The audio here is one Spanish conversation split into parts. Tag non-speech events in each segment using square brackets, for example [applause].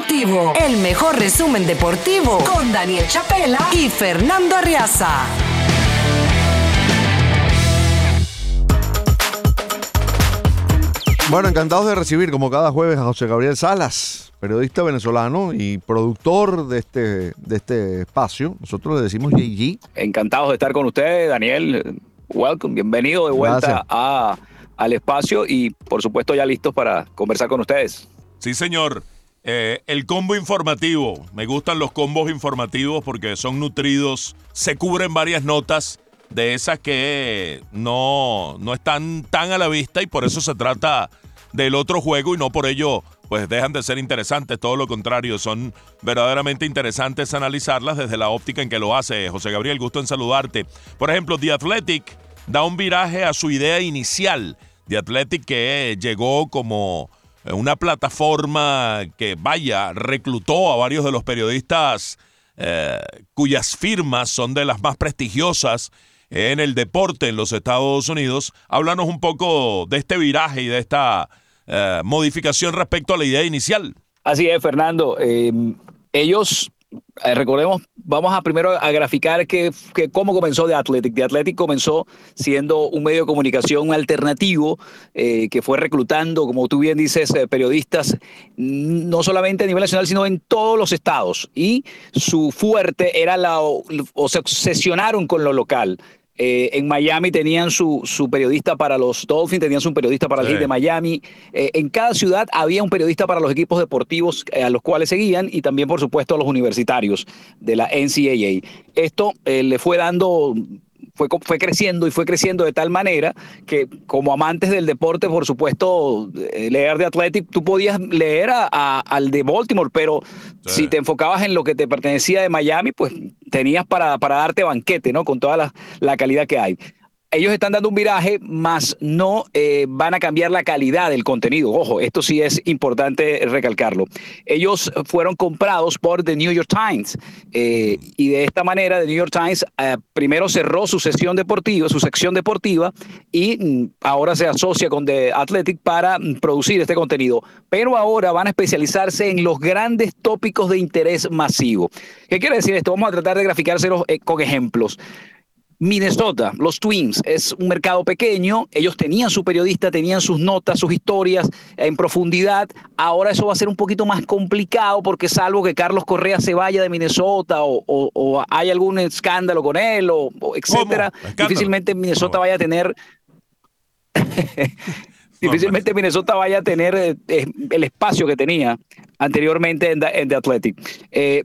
Deportivo, el mejor resumen deportivo con Daniel Chapela y Fernando Arriaza. Bueno, encantados de recibir como cada jueves a José Gabriel Salas, periodista venezolano y productor de este, de este espacio. Nosotros le decimos JG. Encantados de estar con ustedes, Daniel. Welcome, bienvenido de vuelta a, al espacio y por supuesto ya listos para conversar con ustedes. Sí, señor. Eh, el combo informativo. Me gustan los combos informativos porque son nutridos, se cubren varias notas de esas que no, no están tan a la vista y por eso se trata del otro juego y no por ello pues dejan de ser interesantes, todo lo contrario, son verdaderamente interesantes analizarlas desde la óptica en que lo hace. José Gabriel, gusto en saludarte. Por ejemplo, The Athletic da un viraje a su idea inicial. The Athletic que llegó como una plataforma que, vaya, reclutó a varios de los periodistas eh, cuyas firmas son de las más prestigiosas en el deporte en los Estados Unidos. Háblanos un poco de este viraje y de esta eh, modificación respecto a la idea inicial. Así es, Fernando. Eh, ellos, eh, recordemos, vamos a primero a graficar que, cómo comenzó The Athletic. The Athletic comenzó siendo un medio de comunicación alternativo que fue reclutando, como tú bien dices, periodistas no solamente a nivel nacional, sino en todos los estados. Y su fuerte era la, o se obsesionaron con lo local. Eh, en Miami tenían su, su, periodista para los Dolphins, tenían su periodista para el Heat de Miami. Eh, en cada ciudad había un periodista para los equipos deportivos eh, a los cuales seguían y también, por supuesto, a los universitarios de la NCAA. Esto le fue dando fue, fue, creciendo y fue creciendo de tal manera que como amantes del deporte, por supuesto, leer de Athletic, tú podías leer a, al de Baltimore, pero si te enfocabas en lo que te pertenecía de Miami, pues tenías para, para darte banquete, ¿no? Con toda la, la calidad que hay ellos están dando un viraje, más no eh, van a cambiar la calidad del contenido. Ojo, esto sí es importante recalcarlo. Ellos fueron comprados por The New York Times eh, y de esta manera The New York Times eh, primero cerró su sesión deportiva, su sección deportiva y mm, ahora se asocia con The Athletic para mm, producir este contenido. Pero ahora van a especializarse en los grandes tópicos de interés masivo. ¿Qué quiere decir esto? Vamos a tratar de graficárselos con ejemplos. Minnesota, los Twins, es un mercado pequeño, ellos tenían su periodista, tenían sus notas, sus historias en profundidad, ahora eso va a ser un poquito más complicado porque salvo que Carlos Correa se vaya de Minnesota o, hay algún escándalo con él o, etcétera, [laughs] difícilmente Minnesota vaya a tener... difícilmente Minnesota vaya a tener eh, eh, el espacio que tenía anteriormente en, The Athletic. Eh,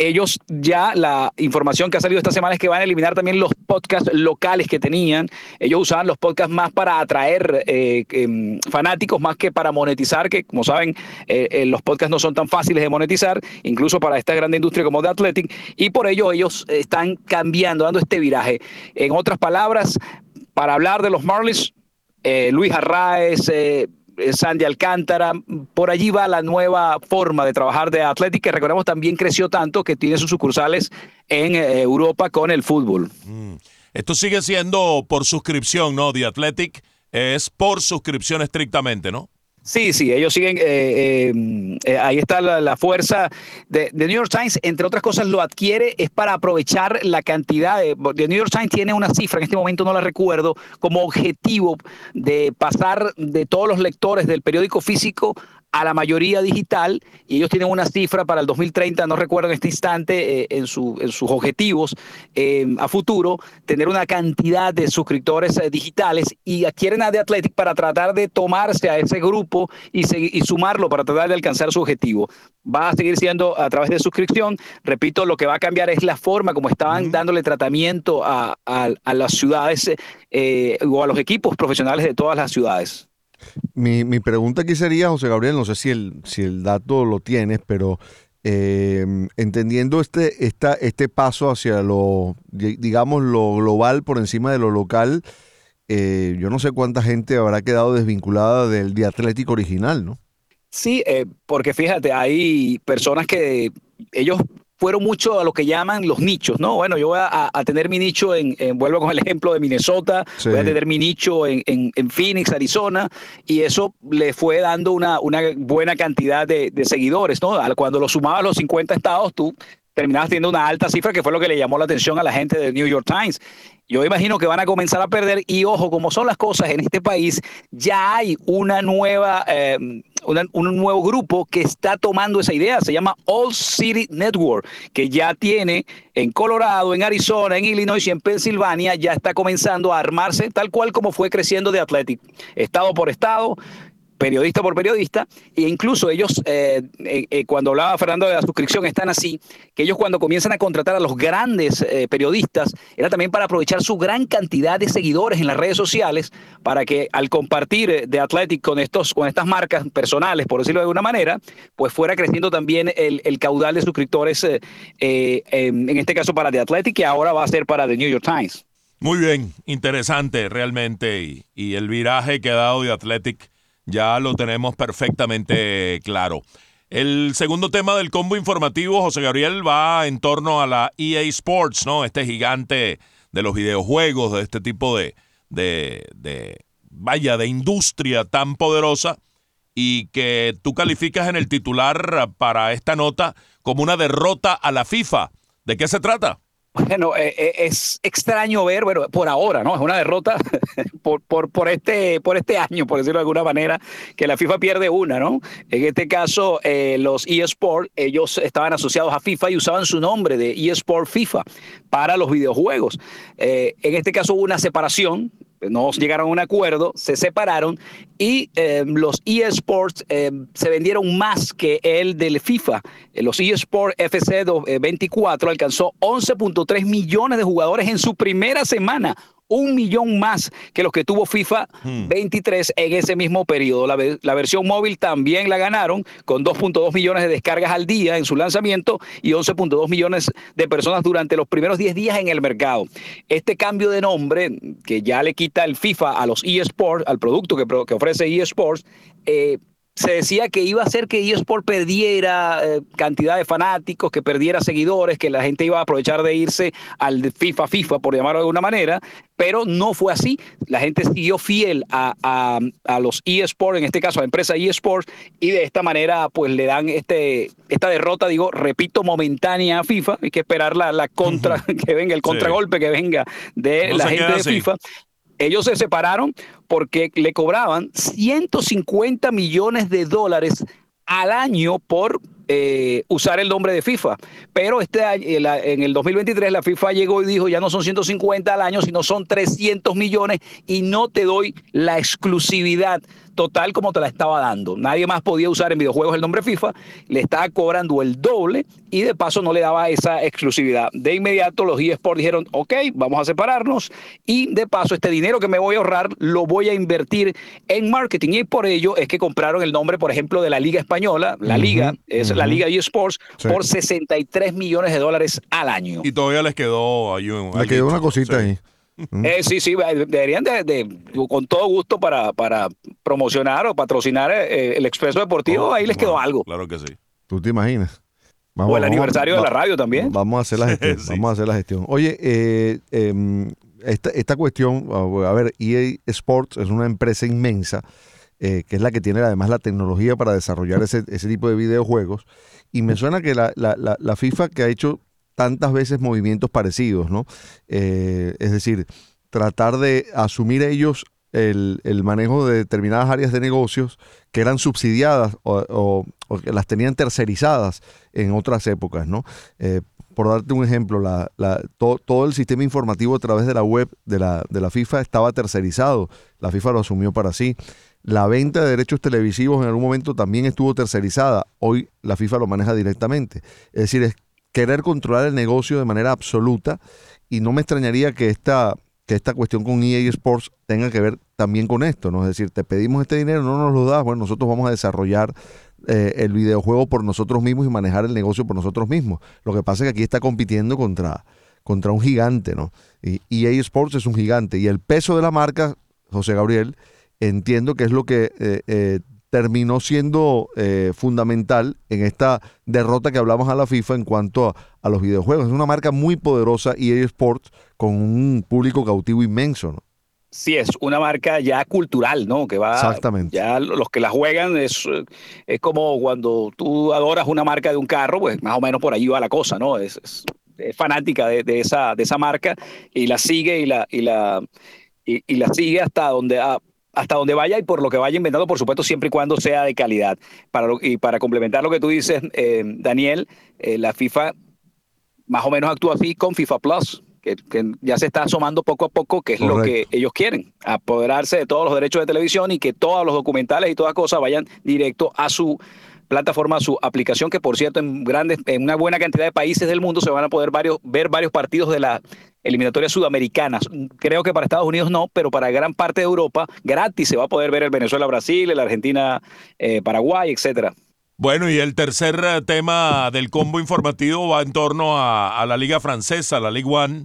ellos ya la información que ha salido esta semana es que van a eliminar también los podcasts locales que tenían. Ellos usaban los podcasts más para atraer eh, em, fanáticos más que para monetizar, que como saben eh, eh, los podcasts no son tan fáciles de monetizar, incluso para esta gran industria como The Athletic, y por ello ellos están cambiando, dando este viraje. En otras palabras, para hablar de los Marlins, Luis Arraez, eh, Sandy Alcántara. Por allí va la nueva forma de trabajar de Athletic, que recordemos también creció tanto que tiene sus sucursales en eh, Europa con el fútbol. Mm. Esto sigue siendo por suscripción, ¿no? The Athletic es por suscripción estrictamente, ¿no? Sí, sí, ellos siguen, eh, eh, eh, ahí está la, fuerza de, New York Times, entre otras cosas lo adquiere, es para aprovechar la cantidad de, The New York Times tiene una cifra, en este momento no la recuerdo, como objetivo de pasar de todos los lectores del periódico físico a la mayoría digital y ellos tienen una cifra para el 2030, no recuerdo en este instante, eh, en, su, en, sus objetivos eh, a futuro, tener una cantidad de suscriptores eh, digitales y adquieren a The Athletic para tratar de tomarse a ese grupo y, y sumarlo para tratar de alcanzar su objetivo. Va a seguir siendo a través de suscripción. Repito, lo que va a cambiar es la forma como estaban dándole tratamiento a, a las ciudades o a los equipos profesionales de todas las ciudades. Mi, mi, pregunta aquí sería, José Gabriel, no sé si el, si el dato lo tienes, pero em, entendiendo este, esta, este paso hacia lo, digamos, lo global por encima de lo local, eh, yo no sé cuánta gente habrá quedado desvinculada del diatlético original, ¿no? Sí, eh, porque fíjate, hay personas que ellos fueron mucho a lo que llaman los nichos, ¿no? Bueno, yo voy a, tener mi nicho en, vuelvo con el ejemplo de Minnesota, voy a tener mi nicho en, Phoenix, Arizona, y eso le fue dando una, una buena cantidad de, seguidores, ¿no? Cuando lo sumabas a los 50 estados, tú terminabas teniendo una alta cifra que fue lo que le llamó la atención a la gente de New York Times. Yo imagino que van a comenzar a perder y ojo, como son las cosas en este país, ya hay una nueva, eh, un nuevo grupo que está tomando esa idea, se llama All City Network, que ya tiene en Colorado, en Arizona, en Illinois y en Pensilvania, ya está comenzando a armarse tal cual como fue creciendo de Athletic, estado por estado, periodista por periodista, e incluso ellos, eh, eh, eh, cuando hablaba Fernando de la suscripción, están así, que ellos cuando comienzan a contratar a los grandes periodistas, era también para aprovechar su gran cantidad de seguidores en las redes sociales, para que al compartir de Athletic con, estos, con estas marcas personales, por decirlo de alguna manera, pues fuera creciendo también el, caudal de suscriptores, en este caso para The Athletic, que ahora va a ser para The New York Times. Muy bien, interesante realmente, y, y el viraje que ha dado The Athletic ya lo tenemos perfectamente claro. El segundo tema del combo informativo, José Gabriel, va en torno a la EA Sports, ¿no? Este gigante de los videojuegos, de este tipo de, de, de vaya, de industria tan poderosa y que tú calificas en el titular para esta nota como una derrota a la FIFA. ¿De qué se trata? Bueno, eh, eh, es extraño ver, bueno, por ahora, ¿no? Es una derrota [laughs] por, por, por, este, por este año, por decirlo de alguna manera, que la FIFA pierde una, ¿no? En este caso, eh, los eSport, ellos estaban asociados a FIFA y usaban su nombre de eSport FIFA para los videojuegos. en este caso hubo una separación no llegaron a un acuerdo, se separaron y eh, los eSports eh, se vendieron más que el del FIFA. Eh, los eSports FC 24 alcanzó 11.3 millones de jugadores en su primera semana, un millón más que los que tuvo FIFA 23 hmm. en ese mismo periodo. La, versión móvil también la ganaron con 2.2 millones de descargas al día en su lanzamiento y 11.2 millones de personas durante los primeros 10 días en el mercado. Este cambio de nombre que ya le quita el FIFA a los eSports, al producto que, que ofrece eSports, eh, se decía que iba a hacer que eSport perdiera eh, cantidad de fanáticos, que perdiera seguidores, que la gente iba a aprovechar de irse al FIFA FIFA, por llamarlo de alguna manera, pero no fue así. La gente siguió fiel a, a, los eSports, en este caso a la empresa eSports, y de esta manera pues le dan este, esta derrota, digo, repito, momentánea a FIFA. Hay que esperar la, la contra, [laughs] que venga, el contragolpe que venga de la gente de FIFA. Ellos se separaron porque le cobraban 150 millones de dólares al año por eh, usar el nombre de FIFA. Pero este en el 2023 la FIFA llegó y dijo, ya no son 150 al año, sino son 300 millones y no te doy la exclusividad total como te la estaba dando. Nadie más podía usar en videojuegos el nombre FIFA, le estaba cobrando el doble y de paso no le daba esa exclusividad. De inmediato los eSports dijeron, ok, vamos a separarnos y de paso este dinero que me voy a ahorrar lo voy a invertir en marketing y por ello es que compraron el nombre, por ejemplo, de la Liga Española, la Liga, es la Liga eSports, por 63 millones de dólares al año. Y todavía les quedó ahí un, Le quedó una cosita ahí. Eh, sí, sí, deberían de, con todo gusto para, para promocionar o patrocinar eh, el Expreso Deportivo, oh, ahí les quedó algo. Claro que sí. ¿Tú te imaginas? o el aniversario de la radio también. Vamos a hacer la [laughs] gestión. Vamos a hacer la gestión. Oye, eh, em, esta, esta cuestión, a ver, EA Sports es una empresa inmensa. Que es la que tiene además la tecnología para desarrollar ese, ese tipo de videojuegos. Y me suena que la, la, la FIFA que ha hecho tantas veces movimientos parecidos, ¿no? Eh, es decir, tratar de asumir ellos el, manejo de determinadas áreas de negocios que eran subsidiadas o, que las tenían tercerizadas en otras épocas, ¿no? Eh, por darte un ejemplo, la, todo, el sistema informativo a través de la web de la, de la FIFA estaba tercerizado. La FIFA lo asumió para sí. La venta de derechos televisivos en algún momento también estuvo tercerizada. Hoy la FIFA lo maneja directamente. Es decir, es querer controlar el negocio de manera absoluta y no me extrañaría que esta, que esta cuestión con EA Sports tenga que ver también con esto, ¿no? Es decir, te pedimos este dinero, no nos lo das, bueno, nosotros vamos a desarrollar eh, el videojuego por nosotros mismos y manejar el negocio por nosotros mismos. Lo que pasa es que aquí está compitiendo contra, contra un gigante, ¿no? Y EA Sports es un gigante y el peso de la marca, José Gabriel, entiendo que es lo que eh, eh, terminó siendo eh, fundamental en esta derrota que hablamos a la FIFA en cuanto a, los videojuegos. Es una marca muy poderosa EA Sports con un público cautivo inmenso, ¿no? Sí, es una marca ya cultural, ¿no? Que va. Exactamente. Ya los que la juegan es, es como cuando tú adoras una marca de un carro, pues más o menos por ahí va la cosa, ¿no? Es, es, fanática de, esa, de esa marca y la sigue y la, y la, y, la sigue hasta donde, hasta donde vaya y por lo que vaya inventando, por supuesto, siempre y cuando sea de calidad. Para y para complementar lo que tú dices, eh, Daniel, eh, la FIFA más o menos actúa así con FIFA Plus que, ya se está asomando poco a poco, que es lo que ellos quieren, apoderarse de todos los derechos de televisión y que todos los documentales y todas cosas vayan directo a su plataforma, a su aplicación, que por cierto en grandes, en una buena cantidad de países del mundo se van a poder varios, ver varios partidos de las eliminatorias sudamericanas. Creo que para Estados Unidos no, pero para gran parte de Europa gratis se va a poder ver el Venezuela-Brasil, el Argentina-Paraguay, etcétera. Bueno, y el tercer eh, tema del combo informativo va en torno a, la Liga Francesa, la Ligue One,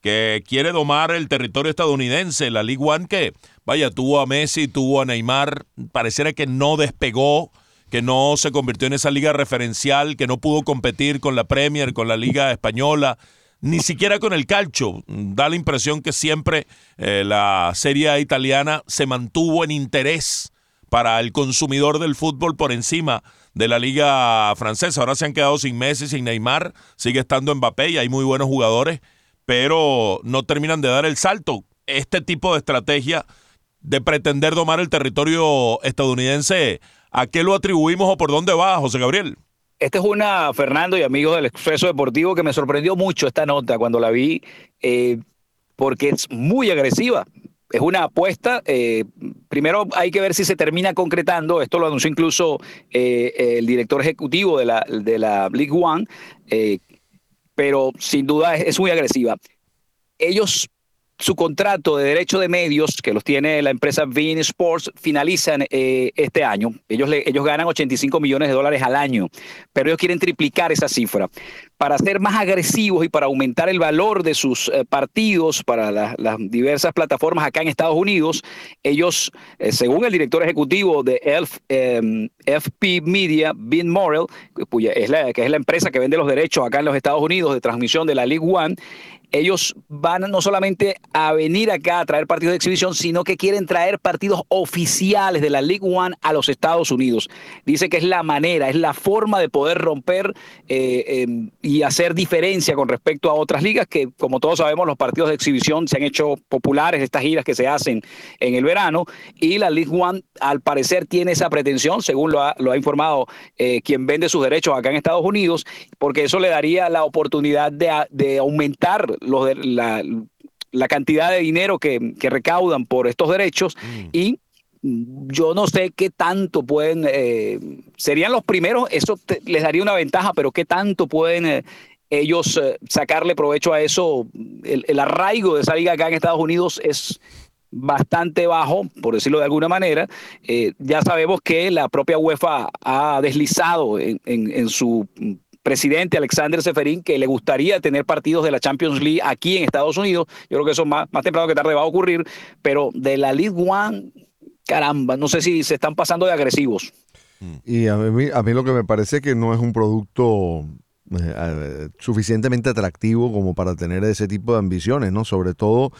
que quiere domar el territorio estadounidense. La Ligue One que, vaya, tuvo a Messi, tuvo a Neymar, pareciera que no despegó, que no se convirtió en esa liga referencial, que no pudo competir con la Premier, con la Liga Española, ni siquiera con el calcio. Da la impresión que siempre eh, la Serie italiana se mantuvo en interés para el consumidor del fútbol por encima de la liga francesa. Ahora se han quedado sin Messi, sin Neymar, sigue estando Mbappé y hay muy buenos jugadores, pero no terminan de dar el salto. Este tipo de estrategia de pretender domar el territorio estadounidense, ¿a qué lo atribuimos o por dónde va, José Gabriel? Esta es una, Fernando y amigos del Expreso Deportivo, que me sorprendió mucho esta nota cuando la vi, eh, porque es muy agresiva es una apuesta. Eh, primero hay que ver si se termina concretando. Esto lo anunció incluso eh, el director ejecutivo de la, de la League One, pero sin duda es, muy agresiva. Ellos su contrato de derecho de medios, que los tiene la empresa Bean Sports, finalizan este año. Ellos, ellos ganan 85 millones de dólares al año, pero ellos quieren triplicar esa cifra para ser más agresivos y para aumentar el valor de sus eh, partidos para las diversas plataformas acá en Estados Unidos, ellos, eh, según el director ejecutivo de FP em, Media, Ben Morrell, es la, que es la empresa que vende los derechos acá en los Estados Unidos de transmisión de la League One, ellos van no solamente a venir acá a traer partidos de exhibición, sino que quieren traer partidos oficiales de la League One a los Estados Unidos. Dice que es la manera, es la forma de poder romper eh, em, y hacer diferencia con respecto a otras ligas que, como todos sabemos, los partidos de exhibición se han hecho populares, estas giras que se hacen en el verano, y la League One al parecer tiene esa pretensión, según lo ha, informado eh, quien vende sus derechos acá en Estados Unidos, porque eso le daría la oportunidad de, aumentar los, la, la cantidad de dinero que, recaudan por estos derechos mm. y yo no sé qué tanto pueden, eh, serían los primeros, eso les daría una ventaja, pero qué tanto pueden eh, ellos eh, sacarle provecho a eso. El, arraigo de esa liga acá en Estados Unidos es bastante bajo, por decirlo de alguna manera. ya sabemos que la propia UEFA ha deslizado en, su presidente Alexander Seferín que le gustaría tener partidos de la Champions League aquí en Estados Unidos. Yo creo que eso más, más temprano que tarde va a ocurrir, pero de la League One caramba, no sé si se están pasando de agresivos. Y a mí, a mí lo que me parece que no es un producto eh, suficientemente atractivo como para tener ese tipo de ambiciones, ¿no? Sobre todo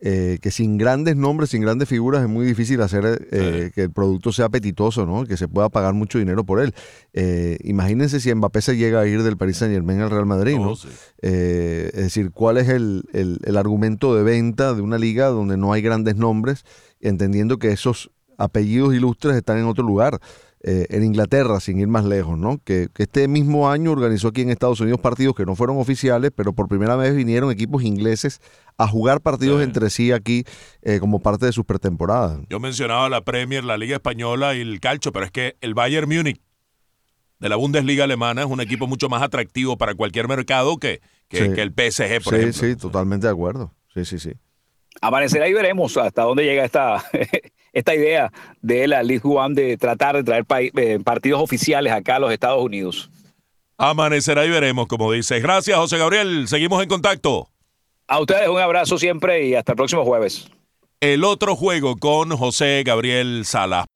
eh, que sin grandes nombres, sin grandes figuras, es muy difícil hacer eh, que el producto sea apetitoso, ¿no? Que se pueda pagar mucho dinero por él. imagínense si Mbappé se llega a ir del Paris Saint Germain al Real Madrid, ¿no? Oh, es decir, ¿cuál es el, el argumento de venta de una liga donde no hay grandes nombres, entendiendo que esos apellidos ilustres están en otro lugar. Eh, en Inglaterra, sin ir más lejos, ¿no? Que, este mismo año organizó aquí en Estados Unidos partidos que no fueron oficiales, pero por primera vez vinieron equipos ingleses a jugar partidos entre sí aquí eh, como parte de sus pretemporadas. Yo mencionaba la Premier, la Liga Española y el Calcio, pero es que el Bayern Múnich de la Bundesliga alemana es un equipo mucho más atractivo para cualquier mercado que, que, el PSG, por ejemplo. Sí, sí, totalmente de acuerdo. Sí, sí, sí. Amanecerá y veremos hasta dónde llega esta, [laughs] esta idea de la League One de tratar de traer eh, partidos oficiales acá a los Estados Unidos. Amanecerá y veremos, como dices. Gracias, José Gabriel. Seguimos en contacto. A ustedes un abrazo siempre y hasta el próximo jueves. El otro juego con José Gabriel Sala.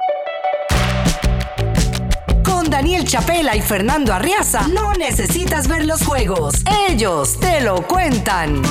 Con Daniel Chapela y Fernando Arriaza, no necesitas ver los juegos. Ellos te lo cuentan.